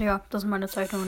Ja, das sind meine Zeichnungen.